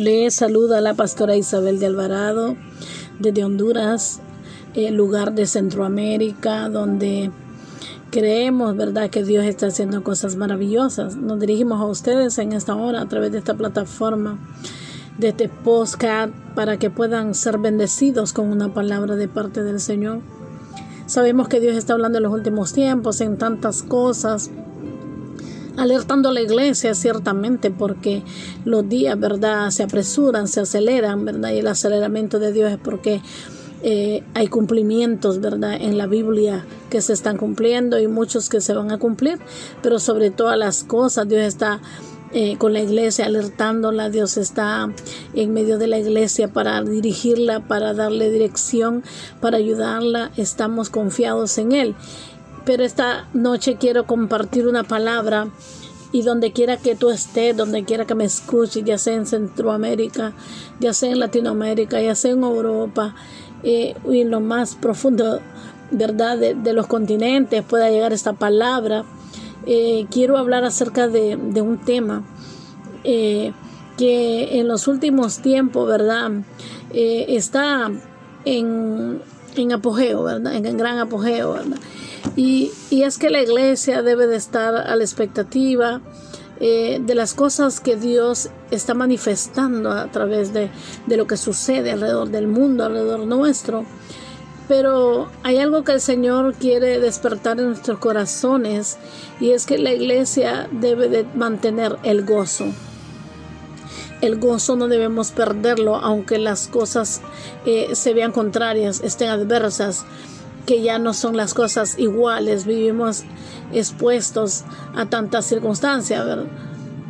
Le saluda la pastora Isabel de Alvarado desde Honduras, el lugar de Centroamérica donde creemos, ¿verdad?, que Dios está haciendo cosas maravillosas. Nos dirigimos a ustedes en esta hora a través de esta plataforma, de este postcard, para que puedan ser bendecidos con una palabra de parte del Señor. Sabemos que Dios está hablando en los últimos tiempos en tantas cosas alertando a la iglesia ciertamente porque los días, ¿verdad? Se apresuran, se aceleran, ¿verdad? Y el aceleramiento de Dios es porque eh, hay cumplimientos, ¿verdad? En la Biblia que se están cumpliendo y muchos que se van a cumplir, pero sobre todas las cosas Dios está eh, con la iglesia alertándola, Dios está en medio de la iglesia para dirigirla, para darle dirección, para ayudarla, estamos confiados en Él pero esta noche quiero compartir una palabra y donde quiera que tú estés, donde quiera que me escuches, ya sea en Centroamérica, ya sea en Latinoamérica, ya sea en Europa eh, y en lo más profundo, ¿verdad?, de, los continentes pueda llegar esta palabra. Eh, quiero hablar acerca de, un tema eh, que en los últimos tiempos, ¿verdad?, está en, en apogeo, ¿verdad?, en gran apogeo, ¿verdad? Y, es que la iglesia debe de estar a la expectativa eh, de las cosas que Dios está manifestando a través de, de lo que sucede alrededor del mundo, alrededor nuestro. Pero hay algo que el Señor quiere despertar en nuestros corazones y es que la iglesia debe de mantener el gozo. El gozo no debemos perderlo aunque las cosas eh, se vean contrarias, estén adversas que ya no son las cosas iguales, vivimos expuestos a tantas circunstancias, ¿verdad?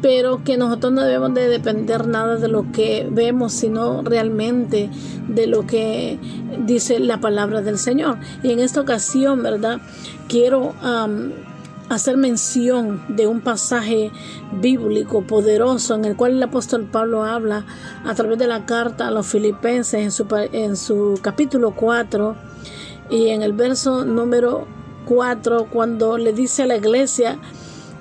pero que nosotros no debemos de depender nada de lo que vemos, sino realmente de lo que dice la palabra del Señor. Y en esta ocasión, ¿verdad? Quiero hacer mención de un pasaje bíblico poderoso en el cual el apóstol Pablo habla a través de la carta a los filipenses en su, en su capítulo 4 y en el verso número 4, cuando le dice a la iglesia,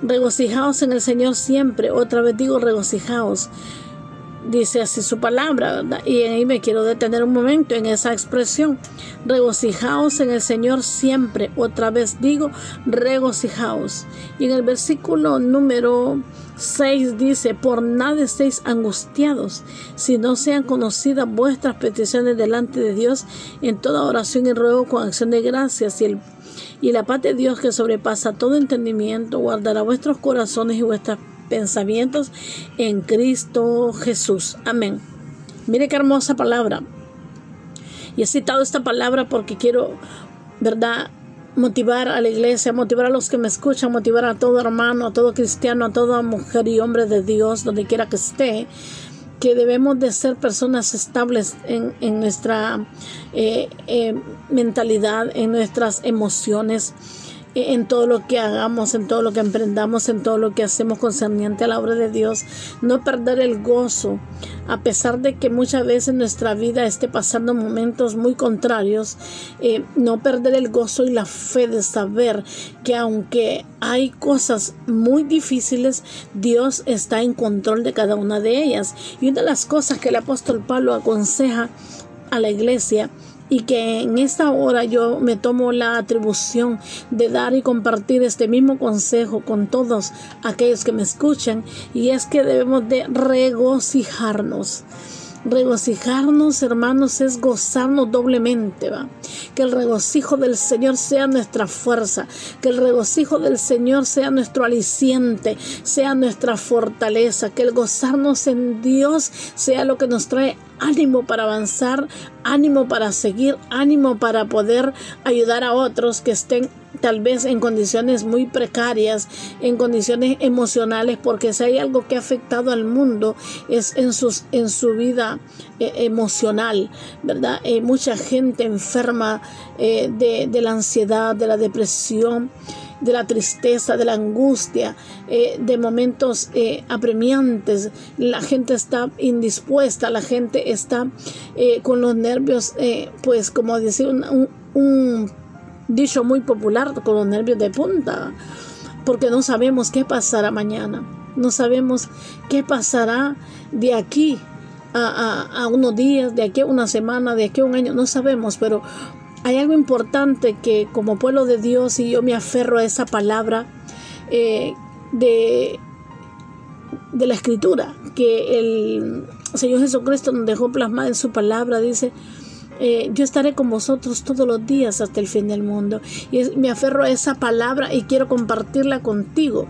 regocijaos en el Señor siempre, otra vez digo regocijaos, dice así su palabra, ¿verdad? Y ahí me quiero detener un momento en esa expresión, regocijaos en el Señor siempre, otra vez digo regocijaos. Y en el versículo número 6 dice, por nada estéis angustiados, si no sean conocidas vuestras peticiones delante de Dios en toda oración y ruego con acción de gracias y el y la paz de Dios que sobrepasa todo entendimiento guardará vuestros corazones y vuestros pensamientos en Cristo Jesús. Amén. Mire qué hermosa palabra. Y he citado esta palabra porque quiero, ¿verdad? motivar a la iglesia, motivar a los que me escuchan, motivar a todo hermano, a todo cristiano, a toda mujer y hombre de Dios, donde quiera que esté, que debemos de ser personas estables en, nuestra eh, eh, mentalidad, en nuestras emociones en todo lo que hagamos, en todo lo que emprendamos, en todo lo que hacemos concerniente a la obra de Dios. No perder el gozo, a pesar de que muchas veces nuestra vida esté pasando momentos muy contrarios, eh, no perder el gozo y la fe de saber que aunque hay cosas muy difíciles, Dios está en control de cada una de ellas. Y una de las cosas que el apóstol Pablo aconseja a la iglesia y que en esta hora yo me tomo la atribución de dar y compartir este mismo consejo con todos aquellos que me escuchan y es que debemos de regocijarnos. Regocijarnos, hermanos, es gozarnos doblemente, ¿va? Que el regocijo del Señor sea nuestra fuerza, que el regocijo del Señor sea nuestro aliciente, sea nuestra fortaleza, que el gozarnos en Dios sea lo que nos trae ánimo para avanzar, ánimo para seguir, ánimo para poder ayudar a otros que estén tal vez en condiciones muy precarias, en condiciones emocionales, porque si hay algo que ha afectado al mundo es en, en su vida eh, emocional, ¿verdad? Eh, mucha gente enferma eh, de, de la ansiedad, de la depresión de la tristeza, de la angustia, de momentos apremiantes. La gente está indispuesta, la gente está con los nervios, pues como decir un, un dicho muy popular, con los nervios de punta, porque no sabemos qué pasará mañana, no sabemos qué pasará de aquí a, unos días, de aquí a una semana, de aquí a un año, no sabemos, pero hay algo importante que como pueblo de Dios y yo me aferro a esa palabra eh, de, de la escritura, que el Señor Jesucristo nos dejó plasmada en su palabra, dice, eh, yo estaré con vosotros todos los días hasta el fin del mundo. Y me aferro a esa palabra y quiero compartirla contigo.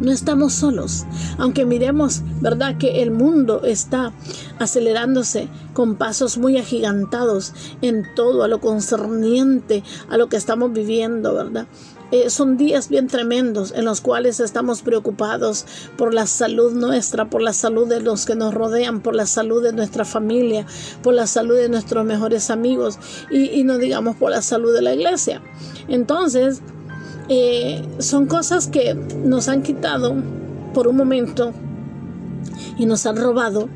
No estamos solos, aunque miremos, ¿verdad?, que el mundo está acelerándose con pasos muy agigantados en todo a lo concerniente a lo que estamos viviendo, ¿verdad? Eh, son días bien tremendos en los cuales estamos preocupados por la salud nuestra, por la salud de los que nos rodean, por la salud de nuestra familia, por la salud de nuestros mejores amigos y, no digamos por la salud de la iglesia. Entonces, eh, son cosas que nos han quitado por un momento y nos han robado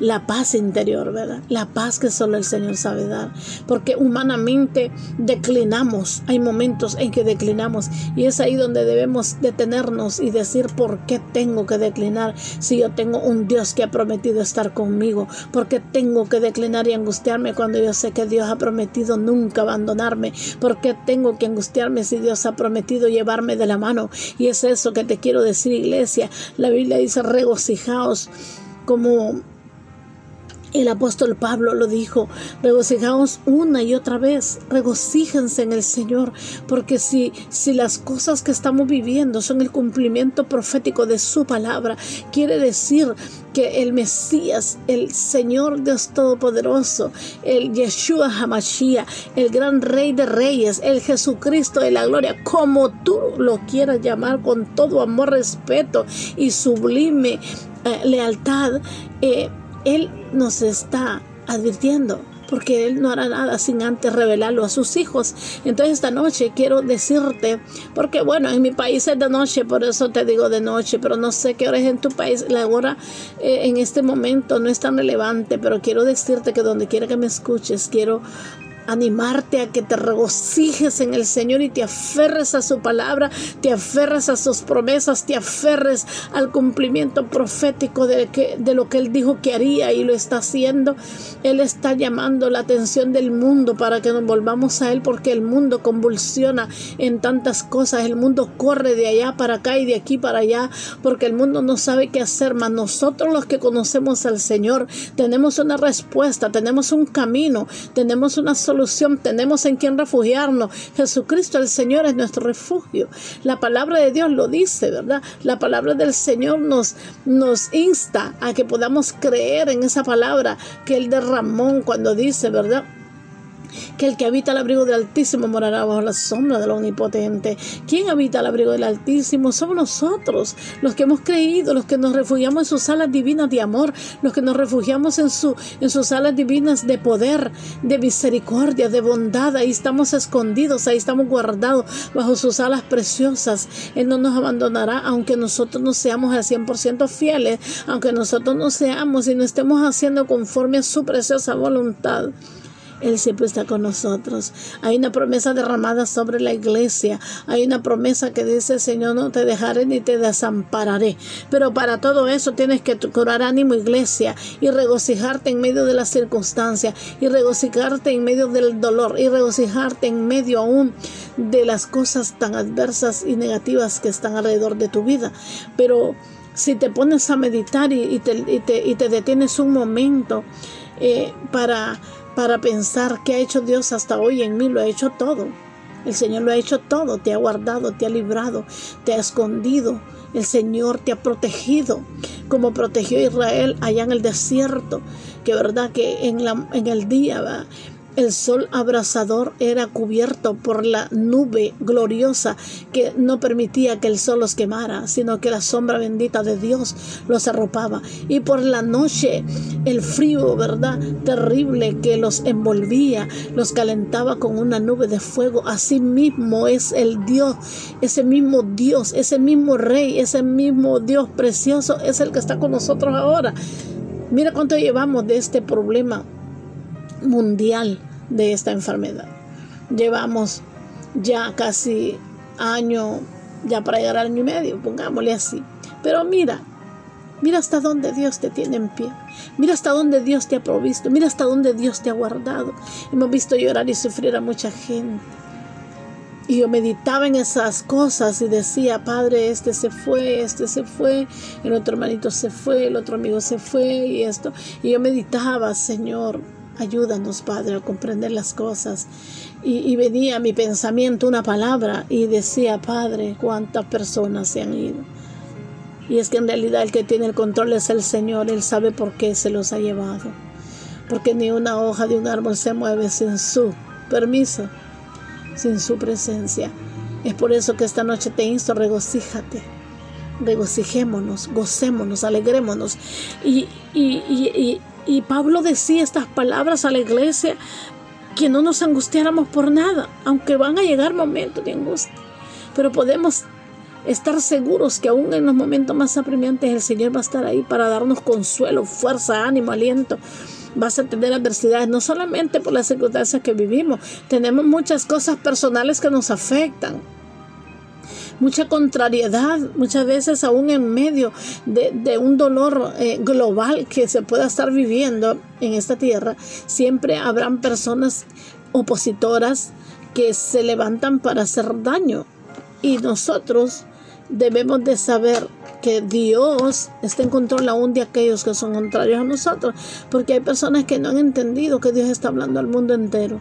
la paz interior, ¿verdad? La paz que solo el Señor sabe dar. Porque humanamente declinamos, hay momentos en que declinamos y es ahí donde debemos detenernos y decir por qué tengo que declinar si yo tengo un Dios que ha prometido estar conmigo, por qué tengo que declinar y angustiarme cuando yo sé que Dios ha prometido nunca abandonarme, por qué tengo que angustiarme si Dios ha prometido llevarme de la mano. Y es eso que te quiero decir, iglesia. La Biblia dice regocijaos como el apóstol Pablo lo dijo, regocijaos una y otra vez, regocíjense en el Señor, porque si, si las cosas que estamos viviendo son el cumplimiento profético de su palabra, quiere decir que el Mesías, el Señor Dios Todopoderoso, el Yeshua Hamashiach, el gran Rey de Reyes, el Jesucristo de la Gloria, como tú lo quieras llamar con todo amor, respeto y sublime eh, lealtad, eh, él nos está advirtiendo porque Él no hará nada sin antes revelarlo a sus hijos. Entonces esta noche quiero decirte, porque bueno, en mi país es de noche, por eso te digo de noche, pero no sé qué hora es en tu país. La hora eh, en este momento no es tan relevante, pero quiero decirte que donde quiera que me escuches, quiero animarte a que te regocijes en el Señor y te aferres a su palabra, te aferres a sus promesas, te aferres al cumplimiento profético de, que, de lo que Él dijo que haría y lo está haciendo. Él está llamando la atención del mundo para que nos volvamos a Él porque el mundo convulsiona en tantas cosas, el mundo corre de allá para acá y de aquí para allá porque el mundo no sabe qué hacer, mas nosotros los que conocemos al Señor tenemos una respuesta, tenemos un camino, tenemos una solución tenemos en quien refugiarnos. Jesucristo el Señor es nuestro refugio. La palabra de Dios lo dice, ¿verdad? La palabra del Señor nos, nos insta a que podamos creer en esa palabra que Él derramó cuando dice, ¿verdad? Que el que habita al abrigo del Altísimo morará bajo la sombra del Omnipotente. ¿Quién habita al abrigo del Altísimo? Somos nosotros, los que hemos creído, los que nos refugiamos en sus alas divinas de amor, los que nos refugiamos en, su, en sus alas divinas de poder, de misericordia, de bondad. Ahí estamos escondidos, ahí estamos guardados bajo sus alas preciosas. Él no nos abandonará, aunque nosotros no seamos al 100% fieles, aunque nosotros no seamos y no estemos haciendo conforme a su preciosa voluntad. Él siempre está con nosotros. Hay una promesa derramada sobre la iglesia. Hay una promesa que dice, Señor, no te dejaré ni te desampararé. Pero para todo eso tienes que curar ánimo, iglesia, y regocijarte en medio de las circunstancias, y regocijarte en medio del dolor, y regocijarte en medio aún de las cosas tan adversas y negativas que están alrededor de tu vida. Pero si te pones a meditar y, te, detienes un momento eh, para para pensar qué ha hecho Dios hasta hoy en mí, lo ha hecho todo. El Señor lo ha hecho todo, te ha guardado, te ha librado, te ha escondido. El Señor te ha protegido, como protegió a Israel allá en el desierto, que verdad que en, la, en el día ¿va? El sol abrasador era cubierto por la nube gloriosa que no permitía que el sol los quemara, sino que la sombra bendita de Dios los arropaba. Y por la noche el frío, ¿verdad? Terrible que los envolvía, los calentaba con una nube de fuego. Así mismo es el Dios, ese mismo Dios, ese mismo Rey, ese mismo Dios precioso es el que está con nosotros ahora. Mira cuánto llevamos de este problema mundial de esta enfermedad. Llevamos ya casi año, ya para llegar al año y medio, pongámosle así. Pero mira, Mira hasta dónde Dios te tiene en pie. Mira hasta dónde Dios te ha provisto. Mira hasta dónde Dios te ha guardado. Hemos visto llorar y sufrir a mucha gente. Y yo meditaba en esas cosas y decía, Padre, este se fue, este se fue, el otro hermanito se fue, el otro amigo se fue y esto. Y yo meditaba, Señor, ayúdanos, Padre, a comprender las cosas. Y, venía a mi pensamiento una palabra y decía, Padre, cuántas personas se han ido. Y es que en realidad el que tiene el control es el Señor, Él sabe por qué se los ha llevado. Porque ni una hoja de un árbol se mueve sin su permiso sin su presencia. Es por eso que esta noche te insto, regocíjate, regocijémonos, gocémonos, alegrémonos. Y, y, y, Pablo decía estas palabras a la iglesia, que no nos angustiáramos por nada, aunque van a llegar momentos de angustia, pero podemos estar seguros que aún en los momentos más apremiantes el Señor va a estar ahí para darnos consuelo, fuerza, ánimo, aliento. Vas a tener adversidades, no solamente por las circunstancias que vivimos, tenemos muchas cosas personales que nos afectan mucha contrariedad, muchas veces aún en medio de, un dolor eh, global que se pueda estar viviendo en esta tierra, siempre habrán personas opositoras que se levantan para hacer daño. Y nosotros debemos de saber que Dios está en control aún de aquellos que son contrarios a nosotros, porque hay personas que no han entendido que Dios está hablando al mundo entero,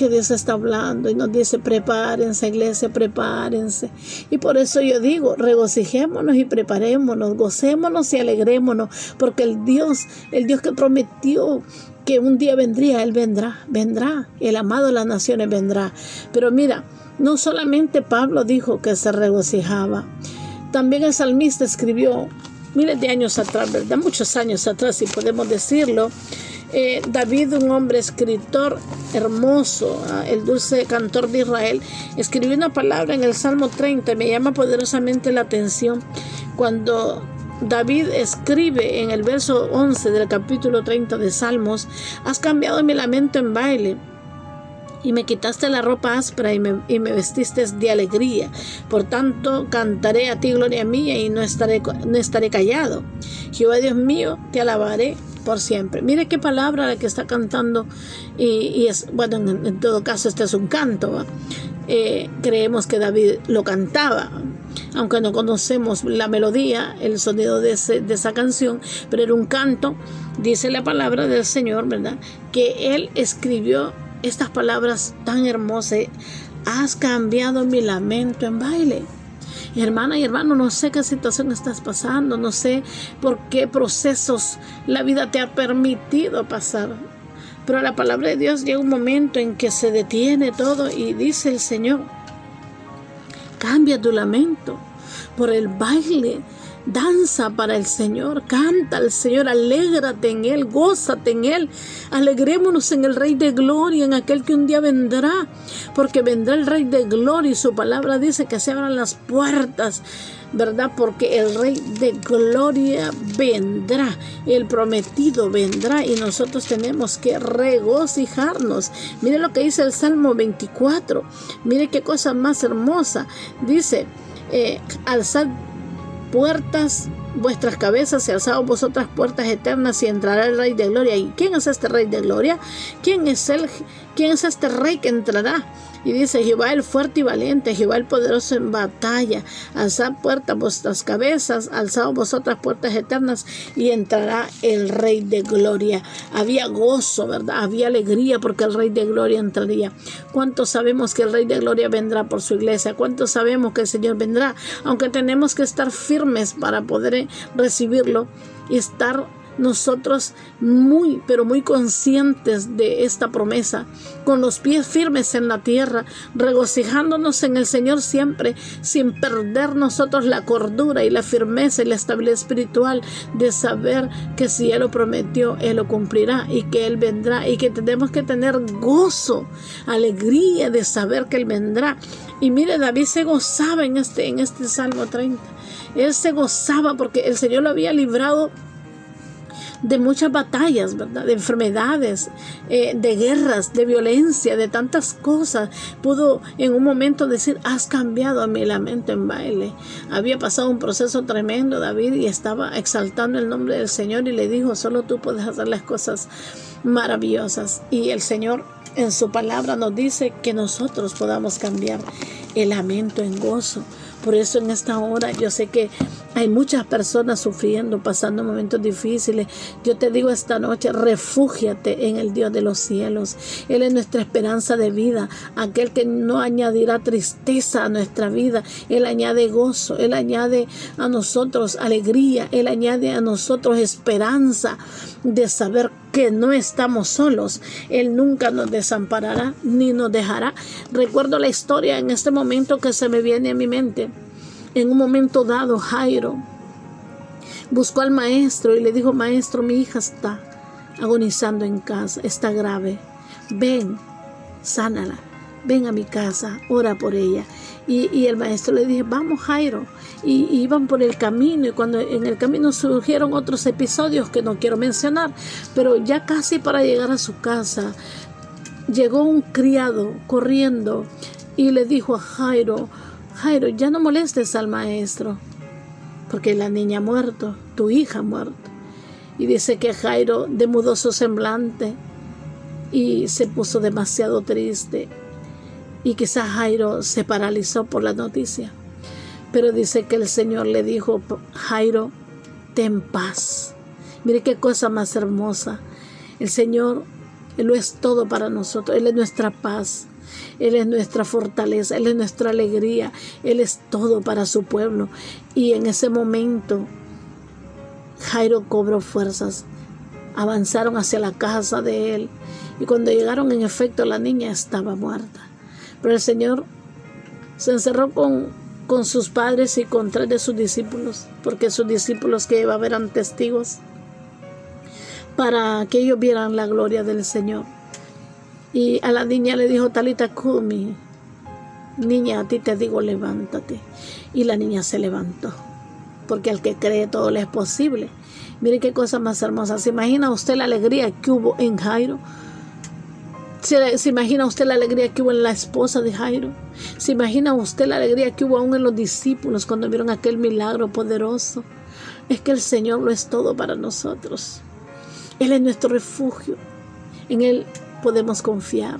que Dios está hablando y nos dice prepárense iglesia, prepárense. Y por eso yo digo, regocijémonos y preparémonos, gocémonos y alegrémonos, porque el Dios, el Dios que prometió que un día vendría, Él vendrá, vendrá, el amado de las naciones vendrá. Pero mira, no solamente Pablo dijo que se regocijaba, también el salmista escribió miles de años atrás, ¿verdad? Muchos años atrás, si podemos decirlo. Eh, David, un hombre escritor hermoso, ah, el dulce cantor de Israel, escribió una palabra en el Salmo 30, me llama poderosamente la atención cuando David escribe en el verso 11 del capítulo 30 de Salmos, has cambiado mi lamento en baile y me quitaste la ropa áspera y me, vestiste de alegría. Por tanto, cantaré a ti gloria mía y no estaré, no estaré callado. Jehová Dios mío, te alabaré por siempre. Mire qué palabra la que está cantando y, es, bueno, en, todo caso este es un canto. Eh, creemos que David lo cantaba, aunque no conocemos la melodía, el sonido de, de esa canción, pero era un canto, dice la palabra del Señor, ¿verdad? Que él escribió estas palabras tan hermosas. Has cambiado mi lamento en baile. hermana y hermano, no sé qué situación estás pasando, no sé por qué procesos la vida te ha permitido pasar. Pero la palabra de Dios llega un momento en que se detiene todo y dice el Señor, cambia tu lamento por el baile Danza para el Señor, canta al Señor, alégrate en Él, gózate en Él. Alegrémonos en el Rey de Gloria, en aquel que un día vendrá, porque vendrá el Rey de Gloria y su palabra dice que se abran las puertas, ¿verdad? Porque el Rey de Gloria vendrá, el prometido vendrá y nosotros tenemos que regocijarnos. Mire lo que dice el Salmo 24, mire qué cosa más hermosa. Dice, eh, alzad puertas vuestras cabezas y alzado vosotras puertas eternas y entrará el Rey de Gloria. ¿Y quién es este Rey de Gloria? ¿Quién es el, quién es este Rey que entrará? Y dice Jehová el fuerte y valiente, Jehová el poderoso en batalla. Alzad puertas vuestras cabezas, alzad vosotras puertas eternas y entrará el Rey de Gloria. Había gozo, ¿verdad? Había alegría porque el Rey de Gloria entraría. ¿Cuántos sabemos que el Rey de Gloria vendrá por su iglesia? ¿Cuántos sabemos que el Señor vendrá? Aunque tenemos que estar firmes para poder recibirlo y estar nosotros muy, pero muy conscientes de esta promesa, con los pies firmes en la tierra, regocijándonos en el Señor siempre, sin perder nosotros la cordura y la firmeza y la estabilidad espiritual de saber que si Él lo prometió, Él lo cumplirá y que Él vendrá y que tenemos que tener gozo, alegría de saber que Él vendrá. Y mire, David se gozaba en este, en este Salmo 30. Él se gozaba porque el Señor lo había librado de muchas batallas, ¿verdad? De enfermedades, eh, de guerras, de violencia, de tantas cosas. Pudo en un momento decir, has cambiado a mi lamento en baile. Había pasado un proceso tremendo David y estaba exaltando el nombre del Señor y le dijo, solo tú puedes hacer las cosas maravillosas. Y el Señor en su palabra nos dice que nosotros podamos cambiar el lamento en gozo. Por eso en esta hora yo sé que hay muchas personas sufriendo, pasando momentos difíciles. Yo te digo esta noche, refúgiate en el Dios de los cielos. Él es nuestra esperanza de vida, aquel que no añadirá tristeza a nuestra vida. Él añade gozo, Él añade a nosotros alegría, Él añade a nosotros esperanza de saber que no estamos solos. Él nunca nos desamparará ni nos dejará. Recuerdo la historia en este momento que se me viene a mi mente. En un momento dado, Jairo buscó al maestro y le dijo, maestro, mi hija está agonizando en casa, está grave. Ven, sánala, ven a mi casa, ora por ella. Y, el maestro le dije, vamos Jairo. Y, iban por el camino y cuando en el camino surgieron otros episodios que no quiero mencionar, pero ya casi para llegar a su casa, llegó un criado corriendo y le dijo a Jairo, Jairo, ya no molestes al maestro, porque la niña ha muerto, tu hija ha muerto. Y dice que Jairo demudó su semblante y se puso demasiado triste y quizás Jairo se paralizó por la noticia. Pero dice que el Señor le dijo, Jairo, ten paz. Mire qué cosa más hermosa. El Señor, Él lo es todo para nosotros. Él es nuestra paz. Él es nuestra fortaleza. Él es nuestra alegría. Él es todo para su pueblo. Y en ese momento, Jairo cobró fuerzas. Avanzaron hacia la casa de él. Y cuando llegaron, en efecto, la niña estaba muerta. Pero el Señor se encerró con, con sus padres y con tres de sus discípulos, porque sus discípulos que a eran testigos, para que ellos vieran la gloria del Señor. Y a la niña le dijo, Talita Kumi, niña, a ti te digo, levántate. Y la niña se levantó, porque al que cree todo le es posible. Mire qué cosa más hermosa. ¿Se imagina usted la alegría que hubo en Jairo? ¿Se, imagina usted la alegría que hubo en la esposa de Jairo? ¿Se imagina usted la alegría que hubo aún en los discípulos cuando vieron aquel milagro poderoso? Es que el Señor lo es todo para nosotros. Él es nuestro refugio. En Él podemos confiar.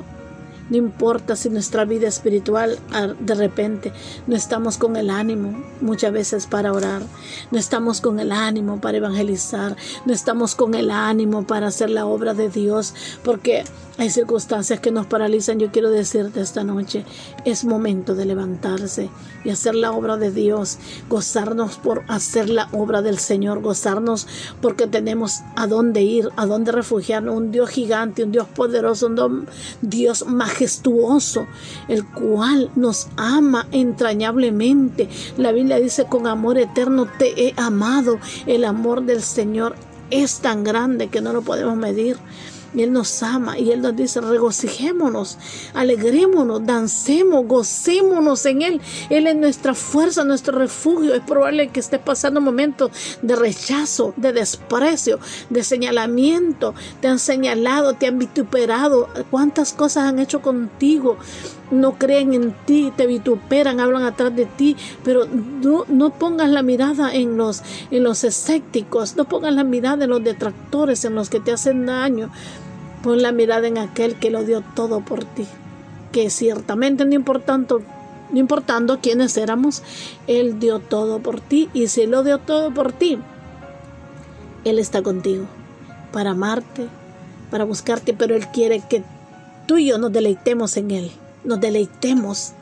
No importa si nuestra vida espiritual ah, de repente no estamos con el ánimo muchas veces para orar, no estamos con el ánimo para evangelizar, no estamos con el ánimo para hacer la obra de Dios, porque hay circunstancias que nos paralizan. Yo quiero decirte esta noche, es momento de levantarse y hacer la obra de Dios, gozarnos por hacer la obra del Señor, gozarnos porque tenemos a dónde ir, a dónde refugiarnos, un Dios gigante, un Dios poderoso, un Dios majestuoso, el cual nos ama entrañablemente. La Biblia dice, con amor eterno te he amado. El amor del Señor es tan grande que no lo podemos medir. Y Él nos ama y Él nos dice, regocijémonos, alegrémonos, dancemos, gocémonos en Él. Él es nuestra fuerza, nuestro refugio. Es probable que esté pasando momentos de rechazo, de desprecio, de señalamiento. Te han señalado, te han vituperado. ¿Cuántas cosas han hecho contigo? No creen en ti, te vituperan, hablan atrás de ti, pero no, pongas la mirada en los, en los escépticos, no pongas la mirada en los detractores, en los que te hacen daño, Pon la mirada en aquel que lo dio todo por ti, que ciertamente no importando, no importando quiénes éramos, Él dio todo por ti y si lo dio todo por ti, Él está contigo para amarte, para buscarte, pero Él quiere que tú y yo nos deleitemos en Él, nos deleitemos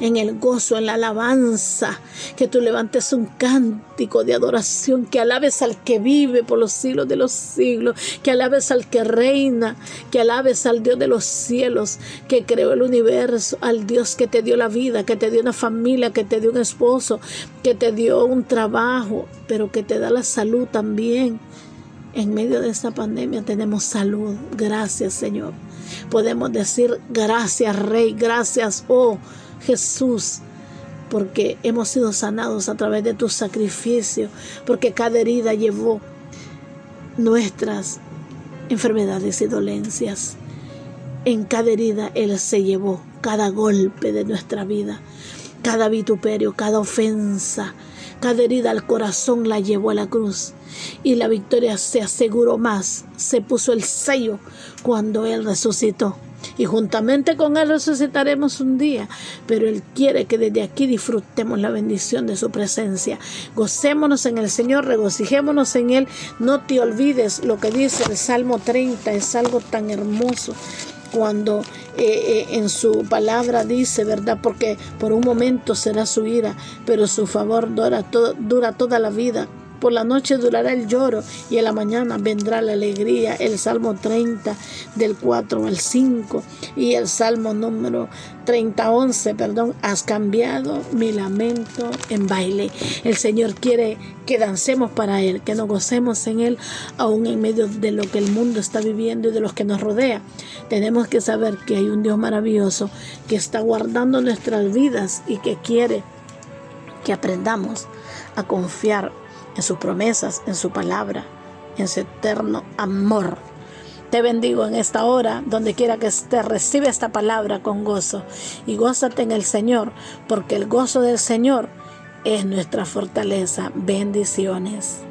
en el gozo, en la alabanza, que tú levantes un cántico de adoración, que alabes al que vive por los siglos de los siglos, que alabes al que reina, que alabes al Dios de los cielos, que creó el universo, al Dios que te dio la vida, que te dio una familia, que te dio un esposo, que te dio un trabajo, pero que te da la salud también. En medio de esta pandemia tenemos salud. Gracias, Señor. Podemos decir gracias, Rey, gracias, oh Jesús, porque hemos sido sanados a través de tu sacrificio, porque cada herida llevó nuestras enfermedades y dolencias. En cada herida Él se llevó cada golpe de nuestra vida, cada vituperio, cada ofensa, cada herida al corazón la llevó a la cruz. Y la victoria se aseguró más, se puso el sello cuando Él resucitó y juntamente con Él resucitaremos un día. Pero Él quiere que desde aquí disfrutemos la bendición de su presencia. Gocémonos en el Señor, regocijémonos en Él. No te olvides lo que dice el Salmo 30, es algo tan hermoso cuando eh, eh, en su palabra dice, ¿verdad? Porque por un momento será su ira, pero su favor dura, dura toda la vida. Por la noche durará el lloro y en la mañana vendrá la alegría. El Salmo 30 del 4 al 5 y el Salmo número 30, 11, perdón, has cambiado mi lamento en baile. El Señor quiere que dancemos para Él, que nos gocemos en Él, aún en medio de lo que el mundo está viviendo y de los que nos rodea. Tenemos que saber que hay un Dios maravilloso que está guardando nuestras vidas y que quiere que aprendamos a confiar en sus promesas, en su palabra, en su eterno amor. Te bendigo en esta hora, donde quiera que estés, recibe esta palabra con gozo y gózate en el Señor, porque el gozo del Señor es nuestra fortaleza. Bendiciones.